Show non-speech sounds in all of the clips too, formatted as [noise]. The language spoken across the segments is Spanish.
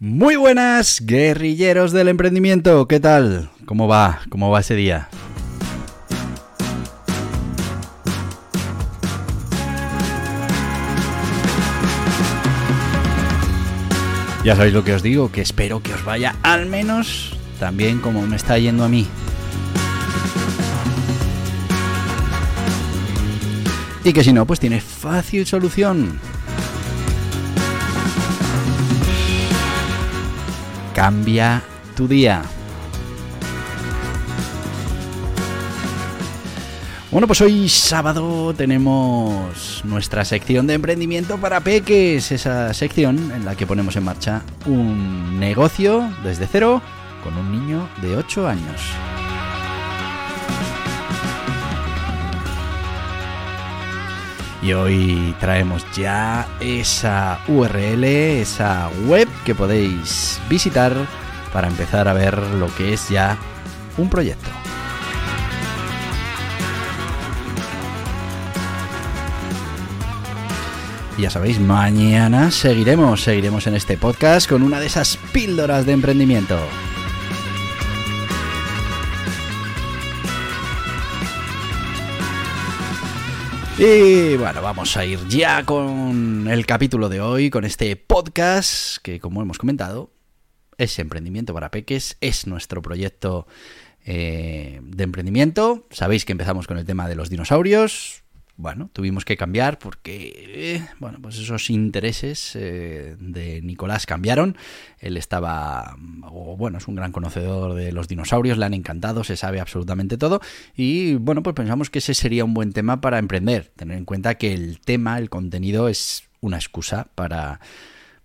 Muy buenas, guerrilleros del emprendimiento. ¿Qué tal? ¿Cómo va? ¿Cómo va ese día? Ya sabéis lo que os digo, que espero que os vaya al menos también como me está yendo a mí. Y que si no, pues tiene fácil solución. Cambia tu día. Bueno, pues hoy sábado tenemos nuestra sección de emprendimiento para peques, esa sección en la que ponemos en marcha un negocio desde cero con un niño de 8 años. Y hoy traemos ya esa URL, esa web que podéis visitar para empezar a ver lo que es ya un proyecto. Y ya sabéis, mañana seguiremos, seguiremos en este podcast con una de esas píldoras de emprendimiento. Y bueno, vamos a ir ya con el capítulo de hoy, con este podcast que como hemos comentado, es Emprendimiento para Peques, es nuestro proyecto eh, de emprendimiento. Sabéis que empezamos con el tema de los dinosaurios, bueno, tuvimos que cambiar porque, eh, bueno, pues esos intereses eh, de Nicolás cambiaron. Él estaba, bueno, es un gran conocedor de los dinosaurios, le han encantado, se sabe absolutamente todo. Y bueno, pues pensamos que ese sería un buen tema para emprender. Tener en cuenta que el tema, el contenido es una excusa para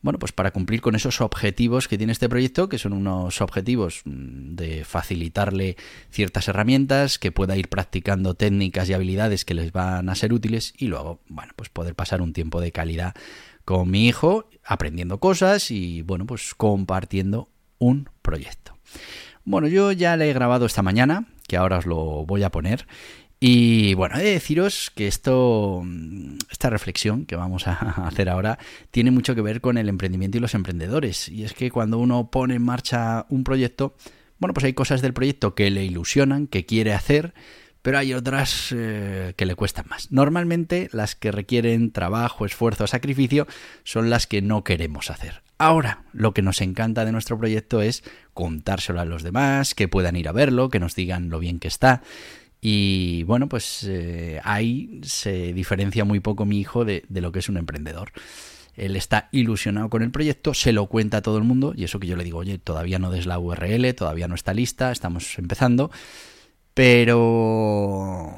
bueno, pues para cumplir con esos objetivos que tiene este proyecto, que son unos objetivos mm, de facilitarle ciertas herramientas, que pueda ir practicando técnicas y habilidades que les van a ser útiles y luego, bueno, pues poder pasar un tiempo de calidad con mi hijo, aprendiendo cosas y, bueno, pues compartiendo un proyecto. Bueno, yo ya le he grabado esta mañana, que ahora os lo voy a poner, y bueno, he de deciros que esto, esta reflexión que vamos a [laughs] hacer ahora tiene mucho que ver con el emprendimiento y los emprendedores. Y es que cuando uno pone en marcha un proyecto, bueno, pues hay cosas del proyecto que le ilusionan, que quiere hacer, pero hay otras eh, que le cuestan más. Normalmente las que requieren trabajo, esfuerzo, sacrificio son las que no queremos hacer. Ahora, lo que nos encanta de nuestro proyecto es contárselo a los demás, que puedan ir a verlo, que nos digan lo bien que está. Y bueno, pues eh, ahí se diferencia muy poco mi hijo de, de, lo que es un emprendedor. Él está ilusionado con el proyecto, se lo cuenta a todo el mundo y eso que yo le digo, oye, todavía no des la URL, todavía no está lista, estamos empezando. Pero,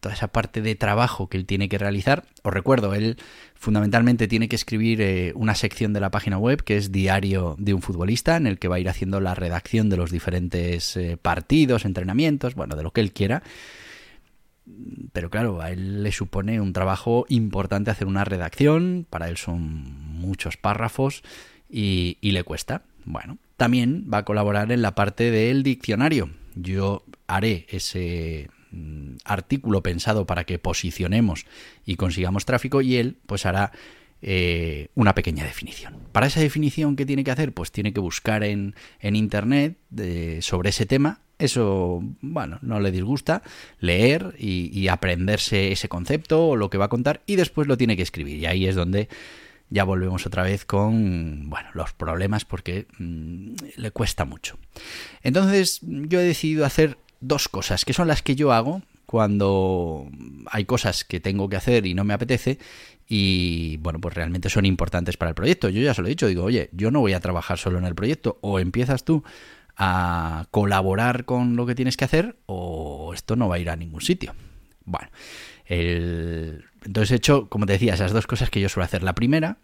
toda esa parte de trabajo que él tiene que realizar. Os recuerdo, él fundamentalmente tiene que escribir eh, una sección de la página web que es Diario de un futbolista, en el que va a ir haciendo la redacción de los diferentes eh, partidos, entrenamientos, bueno, de lo que él quiera. Pero claro, a él le supone un trabajo importante hacer una redacción, para él son muchos párrafos y, y le cuesta. Bueno, también va a colaborar en la parte del diccionario. Yo haré ese artículo pensado para que posicionemos y consigamos tráfico y él pues hará eh, una pequeña definición. Para esa definición, ¿qué tiene que hacer? Pues tiene que buscar en, en Internet sobre ese tema. Eso, bueno, no le disgusta, leer y, aprenderse ese concepto o lo que va a contar y después lo tiene que escribir. Y ahí es donde ya volvemos otra vez con, bueno, los problemas porque mmm, le cuesta mucho. Entonces, yo he decidido hacer dos cosas, que son las que yo hago cuando hay cosas que tengo que hacer y no me apetece y bueno, pues realmente son importantes para el proyecto. Yo ya se lo he dicho, digo, oye, yo no voy a trabajar solo en el proyecto, o empiezas tú a colaborar con lo que tienes que hacer o esto no va a ir a ningún sitio. Bueno, entonces he hecho, como te decía, esas dos cosas que yo suelo hacer. La primera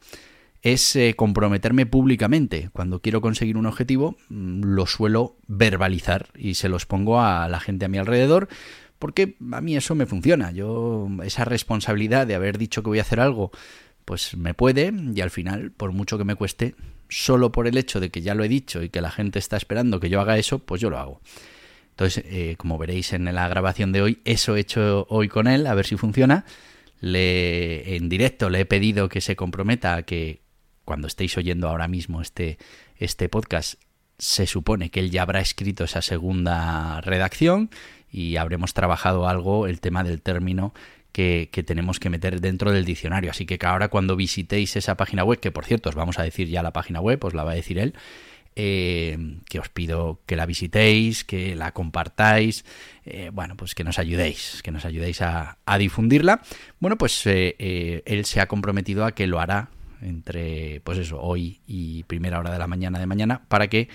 es eh, comprometerme públicamente. Cuando quiero conseguir un objetivo, mm, lo suelo verbalizar y se los pongo a la gente a mi alrededor, porque a mí eso me funciona. Yo, esa responsabilidad de haber dicho que voy a hacer algo, pues me puede, y al final, por mucho que me cueste, solo por el hecho de que ya lo he dicho y que la gente está esperando que yo haga eso, pues yo lo hago. Entonces, eh, como veréis en la grabación de hoy, eso he hecho hoy con él, a ver si funciona. Le, en directo le he pedido que se comprometa a que cuando estéis oyendo ahora mismo este, este podcast, se supone que él ya habrá escrito esa segunda redacción y habremos trabajado algo el tema del término que, que, tenemos que meter dentro del diccionario. Así que ahora cuando visitéis esa página web, que por cierto os vamos a decir ya la página web, os la va a decir él, eh, que os pido que la visitéis, que la compartáis, eh, bueno, pues que nos ayudéis, que nos ayudéis a, difundirla. Bueno, pues eh, él se ha comprometido a que lo hará entre, pues eso, hoy y primera hora de la mañana de mañana, para que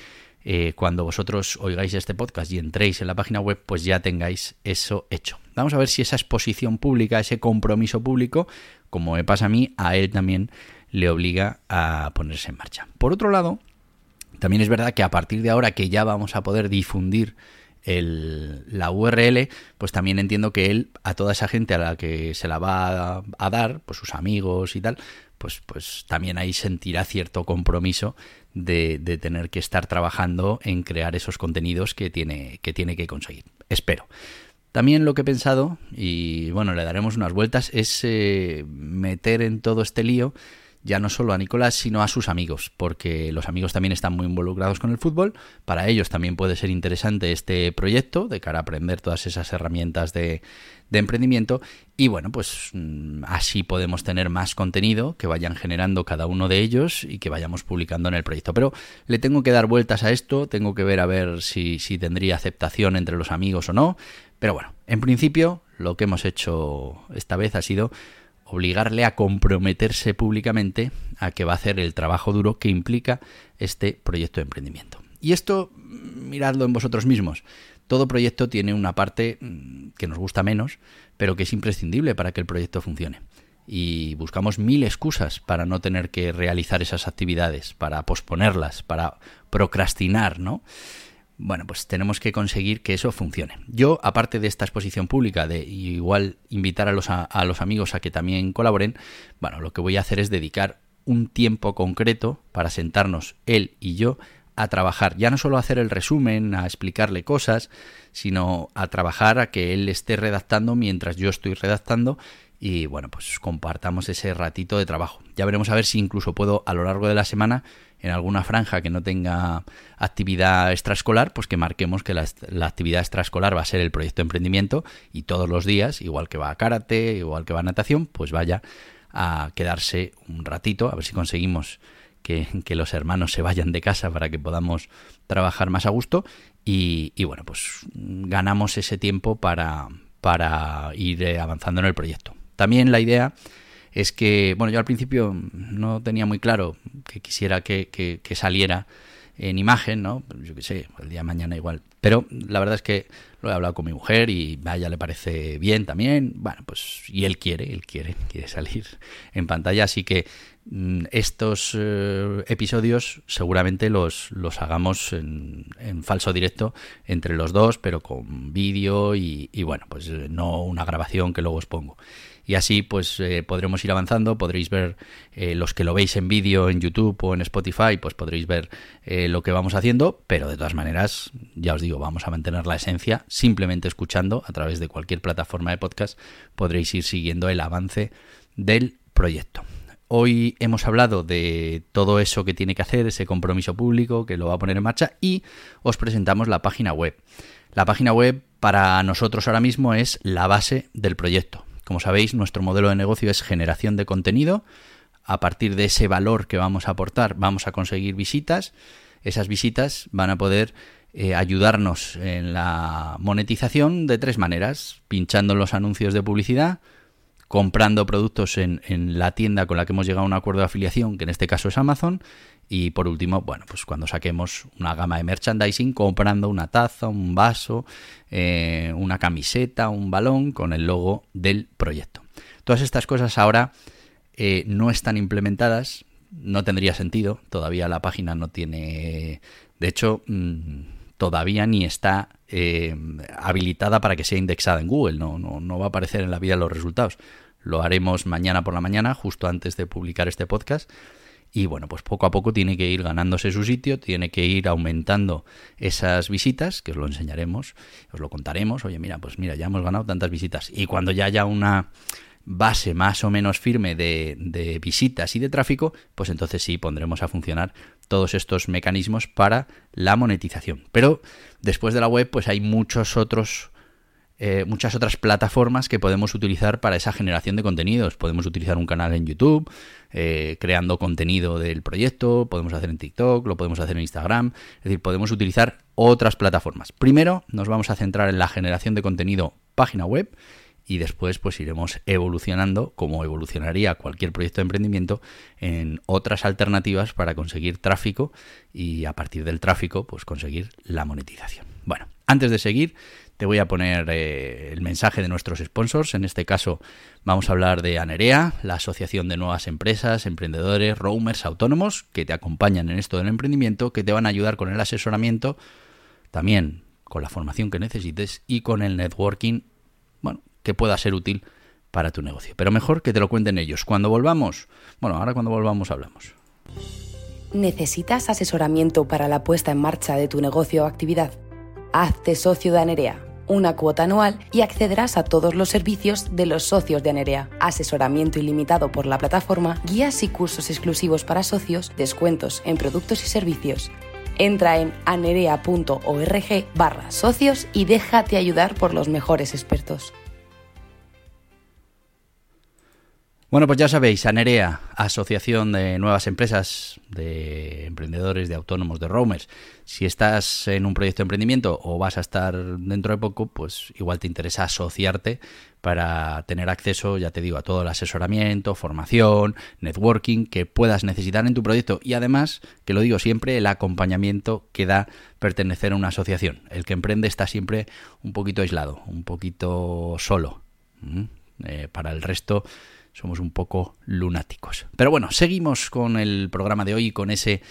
cuando vosotros oigáis este podcast y entréis en la página web, pues ya tengáis eso hecho. Vamos a ver si esa exposición pública, ese compromiso público, como me pasa a mí, a él también le obliga a ponerse en marcha. Por otro lado, también es verdad que a partir de ahora que ya vamos a poder difundir el, la URL, pues también entiendo que él, a toda esa gente a la que se la va a, dar, pues sus amigos y tal, pues, pues también ahí sentirá cierto compromiso de, de, tener que estar trabajando en crear esos contenidos que tiene, que tiene que conseguir. Espero. También lo que he pensado, y bueno, le daremos unas vueltas, es eh, meter en todo este lío ya no solo a Nicolás, sino a sus amigos, porque los amigos también están muy involucrados con el fútbol. Para ellos también puede ser interesante este proyecto de cara a aprender todas esas herramientas de, emprendimiento. Y bueno, pues mm, así podemos tener más contenido que vayan generando cada uno de ellos y que vayamos publicando en el proyecto. Pero le tengo que dar vueltas a esto, tengo que ver a ver si, si tendría aceptación entre los amigos o no. Pero bueno, en principio lo que hemos hecho esta vez ha sido obligarle a comprometerse públicamente a que va a hacer el trabajo duro que implica este proyecto de emprendimiento. Y esto, miradlo en vosotros mismos. Todo proyecto tiene una parte mm, que nos gusta menos, pero que es imprescindible para que el proyecto funcione. Y buscamos mil excusas para no tener que realizar esas actividades, para posponerlas, para procrastinar, ¿no? Bueno, pues tenemos que conseguir que eso funcione. Yo, aparte de esta exposición pública, de igual invitar a los, a, los amigos a que también colaboren, bueno, lo que voy a hacer es dedicar un tiempo concreto para sentarnos él y yo a trabajar, ya no solo a hacer el resumen, a explicarle cosas, sino a trabajar a que él esté redactando mientras yo estoy redactando y bueno, pues compartamos ese ratito de trabajo. Ya veremos a ver si incluso puedo a lo largo de la semana en alguna franja que no tenga actividad extraescolar, pues que marquemos que la, actividad extraescolar va a ser el proyecto de emprendimiento y todos los días, igual que va a karate, igual que va a natación, pues vaya a quedarse un ratito, a ver si conseguimos que, los hermanos se vayan de casa para que podamos trabajar más a gusto y, y bueno, pues ganamos ese tiempo para, para ir avanzando en el proyecto. También la idea es que, bueno, yo al principio no tenía muy claro que quisiera que, saliera en imagen, ¿no? Yo qué sé, el día de mañana igual. Pero la verdad es que lo he hablado con mi mujer y a ella le parece bien también. Bueno, pues y él quiere, él quiere, [laughs] quiere salir en pantalla, así que mm, estos eh, episodios seguramente los, los hagamos en, falso directo entre los dos, pero con vídeo y, bueno, pues eh, no una grabación que luego os pongo. Y así pues eh, podremos ir avanzando, podréis ver los que lo veis en vídeo en YouTube o en Spotify, pues podréis ver lo que vamos haciendo, pero de todas maneras, ya os digo, vamos a mantener la esencia, simplemente escuchando a través de cualquier plataforma de podcast podréis ir siguiendo el avance del proyecto. Hoy hemos hablado de todo eso que tiene que hacer, ese compromiso público que lo va a poner en marcha y os presentamos la página web. La página web para nosotros ahora mismo es la base del proyecto. Como sabéis, nuestro modelo de negocio es generación de contenido. A partir de ese valor que vamos a aportar, vamos a conseguir visitas. Esas visitas van a poder eh, ayudarnos en la monetización de tres maneras. Pinchando los anuncios de publicidad, comprando productos en, en la tienda con la que hemos llegado a un acuerdo de afiliación, que en este caso es Amazon, y por último, bueno, pues cuando saquemos una gama de merchandising, comprando una taza, un vaso, eh, una camiseta, un balón con el logo del proyecto. Todas estas cosas ahora eh, no están implementadas, no tendría sentido, todavía la página no tiene, de hecho, mm, todavía ni está eh, habilitada para que sea indexada en Google, no, no, no va a aparecer en la vida los resultados. Lo haremos mañana por la mañana, justo antes de publicar este podcast y bueno, pues poco a poco tiene que ir ganándose su sitio, tiene que ir aumentando esas visitas, que os lo enseñaremos, os lo contaremos, oye, mira, pues mira, ya hemos ganado tantas visitas. Y cuando ya haya una base más o menos firme de, de visitas y de tráfico, pues entonces sí pondremos a funcionar todos estos mecanismos para la monetización. Pero después de la web, pues hay muchos otros eh, muchas otras plataformas que podemos utilizar para esa generación de contenidos. Podemos utilizar un canal en YouTube, eh, creando contenido del proyecto, podemos hacer en TikTok, lo podemos hacer en Instagram, es decir, podemos utilizar otras plataformas. Primero nos vamos a centrar en la generación de contenido página web y después pues iremos evolucionando como evolucionaría cualquier proyecto de emprendimiento en otras alternativas para conseguir tráfico y a partir del tráfico pues conseguir la monetización. Bueno, antes de seguir te voy a poner eh, el mensaje de nuestros sponsors. En este caso vamos a hablar de Anerea, la Asociación de Nuevas Empresas, Emprendedores, Roamers Autónomos, que te acompañan en esto del emprendimiento, que te van a ayudar con el asesoramiento, también con la formación que necesites y con el networking, que pueda ser útil para tu negocio. Pero mejor que te lo cuenten ellos. Cuando volvamos, bueno, ahora cuando volvamos hablamos. ¿Necesitas asesoramiento para la puesta en marcha de tu negocio o actividad? Hazte socio de Anerea una cuota anual y accederás a todos los servicios de los socios de Anerea. Asesoramiento ilimitado por la plataforma, guías y cursos exclusivos para socios, descuentos en productos y servicios. Entra en anerea.org barra socios y déjate ayudar por los mejores expertos. Bueno, pues ya sabéis, ANEREA, Asociación de Nuevas Empresas, de Emprendedores, de Autónomos, de Roamers. Si estás en un proyecto de emprendimiento o vas a estar dentro de poco, pues igual te interesa asociarte para tener acceso, ya te digo, a todo el asesoramiento, formación, networking que puedas necesitar en tu proyecto y además, que lo digo siempre, el acompañamiento que da pertenecer a una asociación. El que emprende está siempre un poquito aislado, un poquito solo. Eh, para el resto somos un poco lunáticos. Pero bueno, seguimos con el programa de hoy, con ese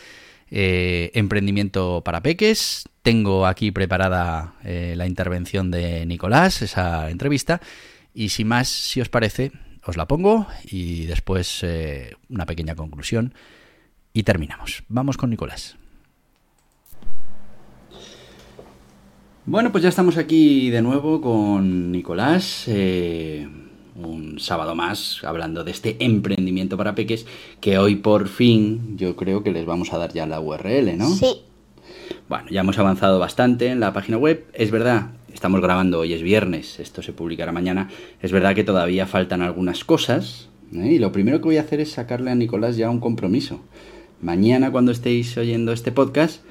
eh, emprendimiento para peques. Tengo aquí preparada eh, la intervención de Nicolás, esa entrevista. Y sin más, si os parece, os la pongo y después eh, una pequeña conclusión y terminamos. Vamos con Nicolás. Bueno, pues ya estamos aquí de nuevo con Nicolás un sábado más hablando de este emprendimiento para peques que hoy por fin yo creo que les vamos a dar ya la URL, ¿no? Sí. Bueno, ya hemos avanzado bastante en la página web. Es verdad, estamos grabando hoy es viernes, esto se publicará mañana. Es verdad que todavía faltan algunas cosas ¿eh? y lo primero que voy a hacer es sacarle a Nicolás ya un compromiso. Mañana cuando estéis oyendo este podcast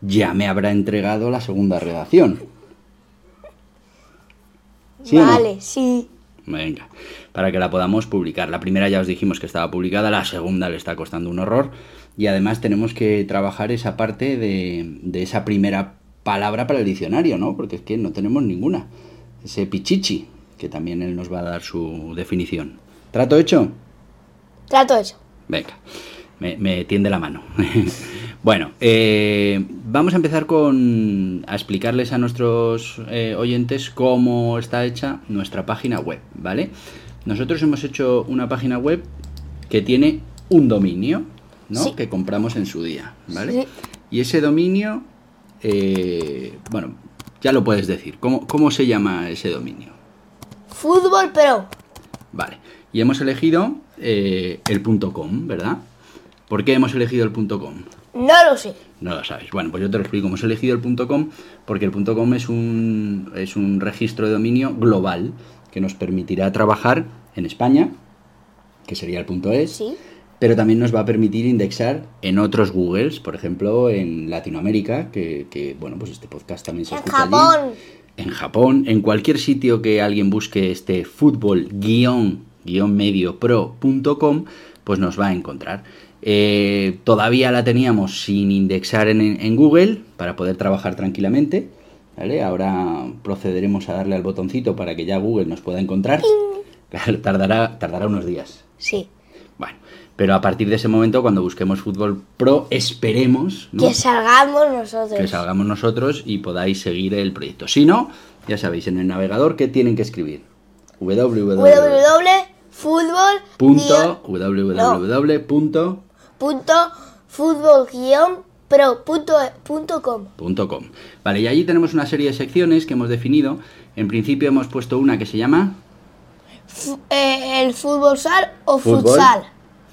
ya me habrá entregado la segunda redacción. vale, sí. Venga, para que la podamos publicar. La primera ya os dijimos que estaba publicada, la segunda le está costando un horror. Y además tenemos que trabajar esa parte de, de esa primera palabra para el diccionario, ¿no? Porque es que no tenemos ninguna. Ese pichichi, que también él nos va a dar su definición. ¿Trato hecho? Trato hecho. Venga, me, me tiende la mano. [laughs] Bueno, eh, vamos a empezar con a explicarles a nuestros eh, oyentes cómo está hecha nuestra página web, ¿vale? Nosotros hemos hecho una página web que tiene un dominio, ¿no? Que compramos en su día, ¿vale? Y ese dominio, eh, bueno, ya lo puedes decir. ¿Cómo, ¿Cómo se llama ese dominio? Fútbol Pro. Vale. Y hemos elegido el punto .com, ¿verdad? ¿Por qué hemos elegido el punto .com? No lo sé. No lo sabes. Bueno, pues yo te lo explico. Hemos elegido el .com porque el .com es un, es un registro de dominio global que nos permitirá trabajar en España, que sería el .es, Sí. pero también nos va a permitir indexar en otros Googles, por ejemplo, en Latinoamérica, que, que, bueno, pues este podcast también se En escucha allí. Japón. En Japón, en cualquier sitio que alguien busque este fútbol guion mediopro.com, pues nos va a encontrar. Eh, todavía la teníamos sin indexar en, en Google para poder trabajar tranquilamente. ¿vale? Ahora procederemos a darle al botoncito para que ya Google nos pueda encontrar. Claro, tardará, tardará unos días. Sí. Bueno, pero a partir de ese momento, cuando busquemos Fútbol Pro, esperemos ¿no? Que salgamos nosotros. que salgamos nosotros y podáis seguir el proyecto. Si no, ya sabéis, en el navegador, ¿qué tienen que escribir? www. www.fútbol punto, guión- www. Punto punto fútbol guion pro punto, punto com. punto com. Vale, y allí tenemos una serie de secciones que hemos definido. En principio hemos puesto una que se llama eh, el fútbol sal o Fútbol. futsal.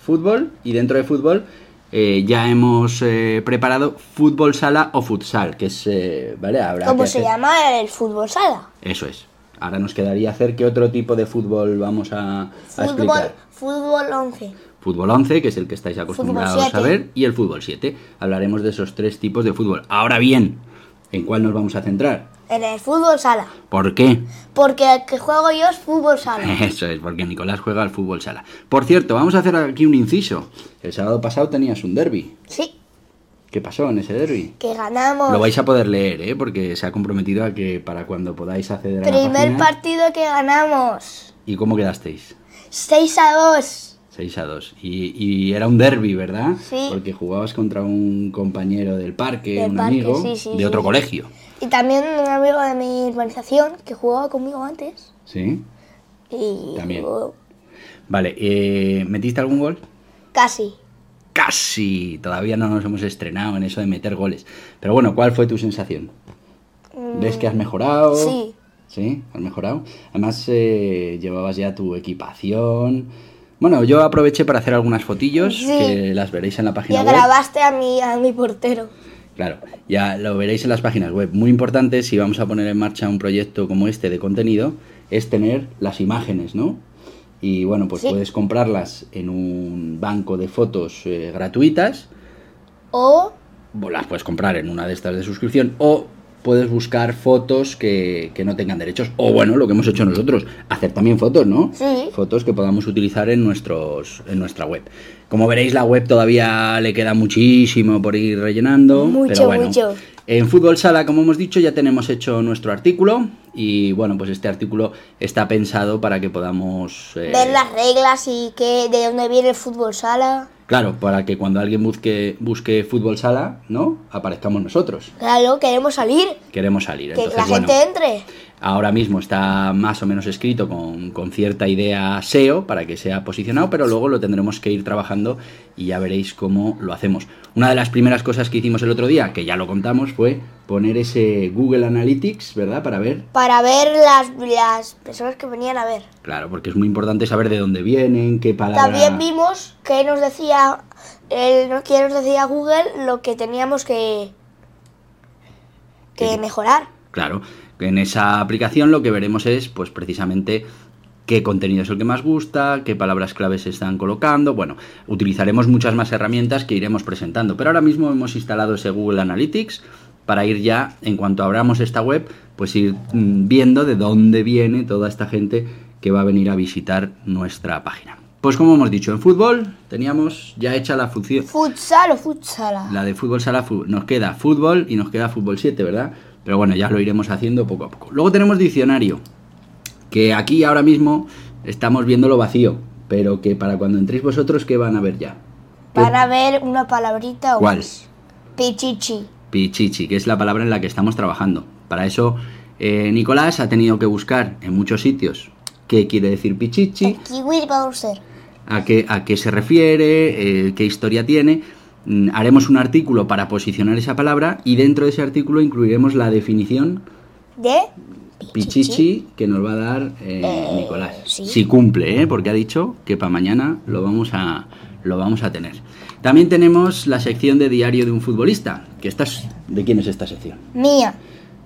Fútbol, y dentro de fútbol eh, ya hemos eh, preparado fútbol sala o futsal, que es, eh, ¿vale? Habrá ¿Cómo se hacer- llama el fútbol sala? Eso es. Ahora nos quedaría hacer qué otro tipo de fútbol vamos a, a Fútbol, explicar. fútbol 11. Fútbol 11, que es el que estáis acostumbrados a ver, y el fútbol 7. Hablaremos de esos tres tipos de fútbol. Ahora bien, ¿en cuál nos vamos a centrar? En el fútbol sala. ¿Por qué? Porque el que juego yo es fútbol sala. [laughs] Eso es, porque Nicolás juega al fútbol sala. Por cierto, vamos a hacer aquí un inciso. El sábado pasado tenías un derby. Sí, ¿Qué pasó en ese derby? que ganamos. Lo vais a poder leer, ¿eh? Porque se ha comprometido a que para cuando podáis acceder a la Primer página... partido que ganamos. ¿Y cómo quedasteis? 6 a 2. 6 a 2. Y, y era un derby, ¿verdad? Sí. Porque jugabas contra un compañero del parque, Del un parque, amigo sí, sí, de otro sí. colegio. Y también un amigo de mi urbanización que jugaba conmigo antes. ¿Sí? Y También. jugó Vale, eh, ¿metiste algún gol? casi. Casi. Todavía no nos hemos estrenado en eso de meter goles. Pero bueno, ¿cuál fue tu sensación? ¿Ves que has mejorado? Mm, Sí. Sí, has mejorado. Además, eh, llevabas ya tu equipación. Bueno, yo aproveché para hacer algunas fotillos Sí. que las veréis en la página Ya web. grabaste a mi, a mi portero. Claro, ya lo veréis en las páginas web. Muy importante si vamos a poner en marcha un proyecto como este de contenido es tener las imágenes, ¿no? Y bueno, pues Sí. puedes comprarlas en un banco de fotos eh, gratuitas, O o las puedes comprar en una de estas de suscripción, o puedes buscar fotos que, que no tengan derechos. O bueno, lo que hemos hecho nosotros, hacer también fotos, ¿no? Sí. Fotos que podamos utilizar en, nuestros, en nuestra web. Como veréis, la web todavía le queda muchísimo por ir rellenando. Mucho, pero bueno, mucho. En Fútbol Sala, como hemos dicho, ya tenemos hecho nuestro artículo. Y bueno, pues este artículo está pensado para que podamos... eh, ver las reglas y que, de dónde viene el fútbol sala. Claro, para que cuando alguien busque, busque Fútbol Sala, ¿no? Aparezcamos nosotros. Claro, queremos salir. Queremos salir. Que Entonces, la bueno, gente entre. Ahora mismo está más o menos escrito con, con cierta idea SEO para que sea posicionado, pero luego lo tendremos que ir trabajando y ya veréis cómo lo hacemos. Una de las primeras cosas que hicimos el otro día, que ya lo contamos, fue poner ese Google Analytics, ¿verdad? Para ver, Para ver las, las personas que venían a ver. claro, porque es muy importante saber de dónde vienen, qué palabra... También vimos que nos decía que nos decía Google lo que teníamos que, que ¿Qué? mejorar. Claro, en esa aplicación lo que veremos es, pues precisamente, qué contenido es el que más gusta, qué palabras claves se están colocando. Bueno, utilizaremos muchas más herramientas que iremos presentando, pero ahora mismo hemos instalado ese Google Analytics para ir ya, en cuanto abramos esta web, pues ir mm, viendo de dónde viene toda esta gente que va a venir a visitar nuestra página. Pues como hemos dicho, en fútbol teníamos ya hecha la función, ¿Futsal o futsala? la de fútbol sala, nos queda fútbol y nos queda fútbol 7, ¿verdad? Pero bueno, ya lo iremos haciendo poco a poco. Luego tenemos diccionario, que aquí ahora mismo estamos viéndolo vacío, pero que para cuando entréis vosotros, ¿qué van a ver ya? ¿Qué- Van a ver una palabrita o ¿Cuál? más. Pichichi. Pichichi, que es la palabra en la que estamos trabajando. Para eso, eh, Nicolás ha tenido que buscar en muchos sitios qué quiere decir pichichi, El kiwi Bowser. a qué, a qué se refiere, eh, qué historia tiene. Mm, Haremos un artículo para posicionar esa palabra y dentro de ese artículo incluiremos la definición De pichichi que nos va a dar eh, Eh, Nicolás. sí. Si cumple, ¿eh? porque ha dicho que para mañana lo vamos a lo vamos a tener. También tenemos la sección de diario de un futbolista, que esta es- ¿de quién es esta sección? mía.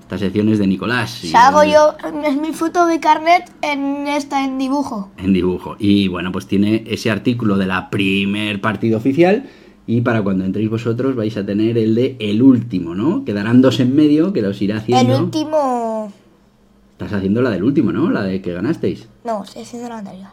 Esta sección es de Nicolás. y- Salgo yo, es mi foto de carnet en esta en dibujo. en dibujo. Y bueno, pues tiene ese artículo de la primer partido oficial. Y para cuando entréis vosotros vais a tener el de el último, ¿no? Quedarán dos en medio que los irá El haciendo. último. Estás haciendo la del último, ¿no? La de que ganasteis. No, estoy haciendo la anterior.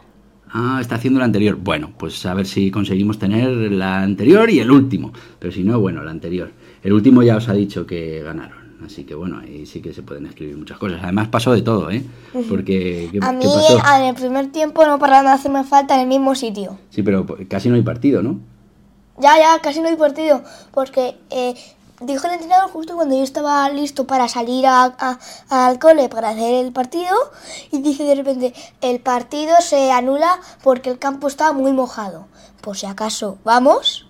Ah, está haciendo la anterior. Bueno, pues a ver si conseguimos tener la anterior y el último. Pero si no, bueno, la anterior. El último ya os ha dicho que ganaron. Así que bueno, ahí sí que se pueden escribir muchas cosas. Además pasó de todo, ¿eh? Porque... ¿qué, A qué mí pasó? en el primer tiempo no pararon de hacerme falta en el mismo sitio. Sí, pero casi no hay partido, ¿no? Ya, ya, casi no hay partido. Porque eh, dijo el entrenador justo cuando yo estaba listo para salir a- a- al cole para hacer el partido. Y dice de repente, el partido se anula porque el campo estaba muy mojado. Por si acaso, vamos.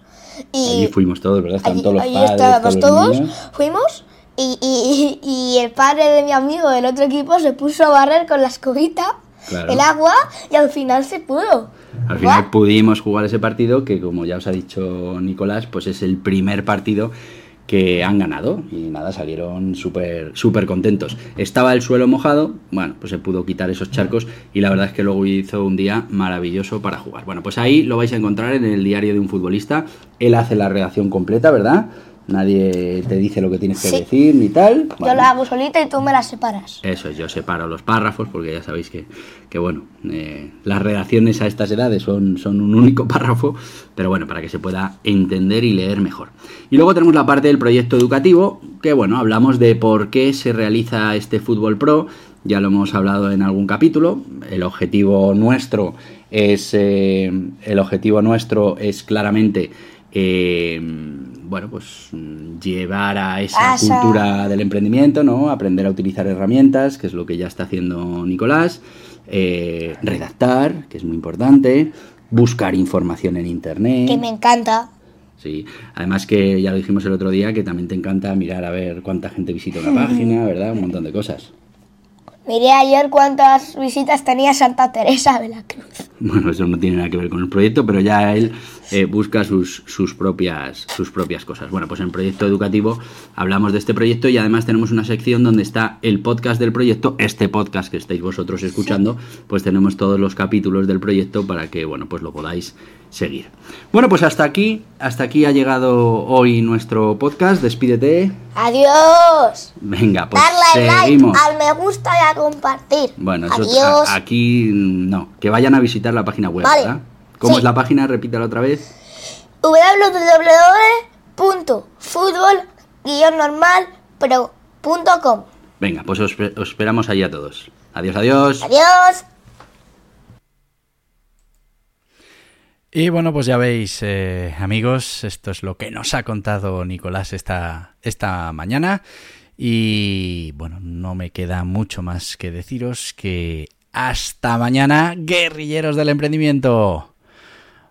Y Allí fuimos todos, ¿verdad? Allí, todos los allí padres, estábamos todos todos, fuimos. Y, y- y el padre de mi amigo del otro equipo se puso a barrer con la escobita Claro. el agua y al final se pudo. Al final pudimos jugar ese partido que, como ya os ha dicho Nicolás, pues es el primer partido que han ganado y nada, salieron súper súper contentos. Estaba el suelo mojado, bueno, pues se pudo quitar esos charcos y la verdad es que luego hizo un día maravilloso para jugar. Bueno, pues ahí lo vais a encontrar en el diario de un futbolista. Él hace la redacción completa, ¿verdad? Nadie te dice lo que tienes que Sí. decir ni tal. Yo Bueno. la hago solita y tú me la separas. Eso es, yo separo los párrafos porque ya sabéis que, que bueno, eh, las redacciones a estas edades son, son un único [laughs] párrafo, pero bueno, para que se pueda entender y leer mejor. Y luego tenemos la parte del proyecto educativo, que bueno, hablamos de por qué se realiza este fútbol pro, ya lo hemos hablado en algún capítulo, el objetivo nuestro es, eh, el objetivo nuestro es claramente... eh, bueno, pues mm, llevar a esa A esa- cultura del emprendimiento, ¿no? Aprender a utilizar herramientas, que es lo que ya está haciendo Nicolás, eh, redactar, que es muy importante, buscar información en internet. Que me encanta. Sí, además que ya lo dijimos el otro día, que también te encanta mirar a ver cuánta gente visita una página, ¿verdad? Un montón de cosas. Miré ayer cuántas visitas tenía Santa Teresa de la Cruz. Bueno, eso no tiene nada que ver con el proyecto, pero ya él eh, busca sus, sus, propias, sus propias cosas. Bueno, pues en proyecto educativo hablamos de este proyecto y además tenemos una sección donde está el podcast del proyecto, este podcast que estáis vosotros escuchando, pues tenemos todos los capítulos del proyecto para que, bueno, pues lo podáis seguir. Bueno, pues hasta aquí, hasta aquí ha llegado hoy nuestro podcast. Despídete. Adiós. Venga, pues Darle like seguimos. al me gusta y a compartir. Bueno, eso Adiós. a- aquí no, que vayan a visitar la página web, Vale. ¿verdad? ¿Cómo Sí. es la página? Repítala otra vez. www.futbol-normal.com Venga, pues os, os esperamos ahí a todos. Adiós, adiós. Adiós. Y bueno, pues ya veis, eh, amigos, esto es lo que nos ha contado Nicolás esta, esta mañana. Y bueno, no me queda mucho más que deciros que hasta mañana, guerrilleros del emprendimiento.